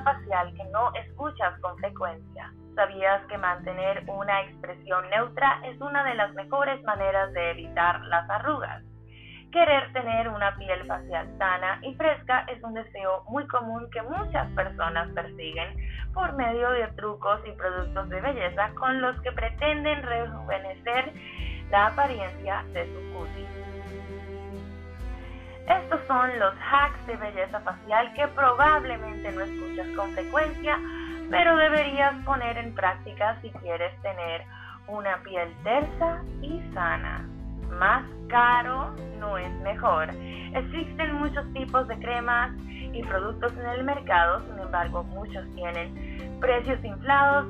facial que no escuchas con frecuencia. ¿Sabías que mantener una expresión neutra es una de las mejores maneras de evitar las arrugas? Querer tener una piel facial sana y fresca es un deseo muy común que muchas personas persiguen por medio de trucos y productos de belleza con los que pretenden rejuvenecer la apariencia de su cutis. Estos son los hacks de belleza facial que probablemente no escuchas con frecuencia, pero deberías poner en práctica si quieres tener una piel tersa y sana más caro no es mejor. Existen muchos tipos de cremas y productos en el mercado, sin embargo muchos tienen precios inflados,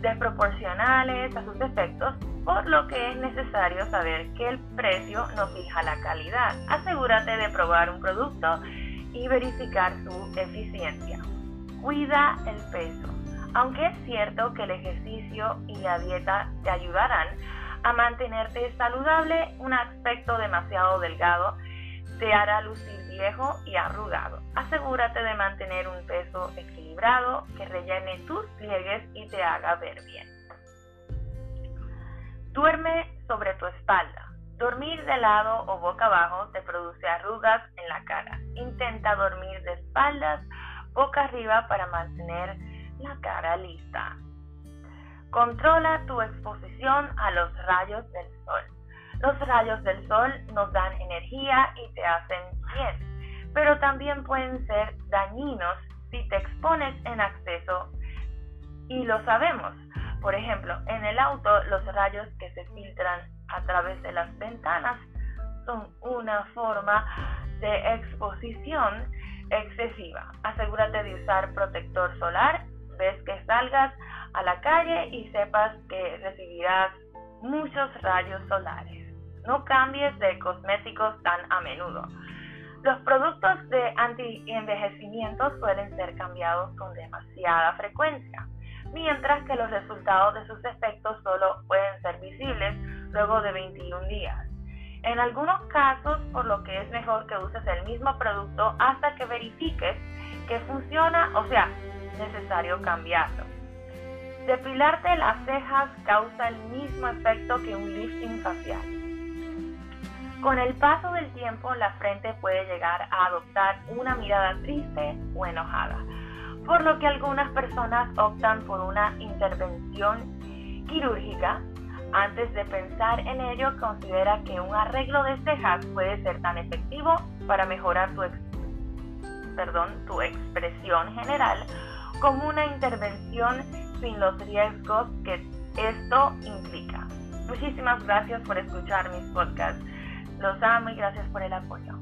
desproporcionales a sus efectos, por lo que es necesario saber que el precio no fija la calidad. Asegúrate de probar un producto y verificar su eficiencia. Cuida el peso. Aunque es cierto que el ejercicio y la dieta te ayudarán a mantenerte saludable, un aspecto demasiado delgado te hará lucir viejo y arrugado. Asegúrate de mantener un peso equilibrado que rellene tus pliegues y te haga ver bien. Duerme sobre tu espalda. Dormir de lado o boca abajo te produce arrugas en la cara. Intenta dormir de espaldas, boca arriba para mantener la cara lista. Controla tu exposición a los rayos del sol. Los rayos del sol nos dan energía y te hacen bien, pero también pueden ser dañinos si te expones en acceso y lo sabemos. Por ejemplo, en el auto los rayos que se filtran a través de las ventanas son una forma de exposición excesiva. Asegúrate de usar protector solar, ves que salgas a la calle y sepas que recibirás muchos rayos solares. No cambies de cosméticos tan a menudo. Los productos de anti-envejecimiento suelen ser cambiados con demasiada frecuencia, mientras que los resultados de sus efectos solo pueden ser visibles luego de 21 días. En algunos casos, por lo que es mejor que uses el mismo producto hasta que verifiques que funciona, o sea, necesario cambiarlo. Depilarte las cejas causa el mismo efecto que un lifting facial. Con el paso del tiempo, la frente puede llegar a adoptar una mirada triste o enojada, por lo que algunas personas optan por una intervención quirúrgica. Antes de pensar en ello, considera que un arreglo de cejas puede ser tan efectivo para mejorar tu, perdón, tu expresión general como una intervención sin los riesgos que esto implica. Muchísimas gracias por escuchar mis podcasts. Los amo y gracias por el apoyo.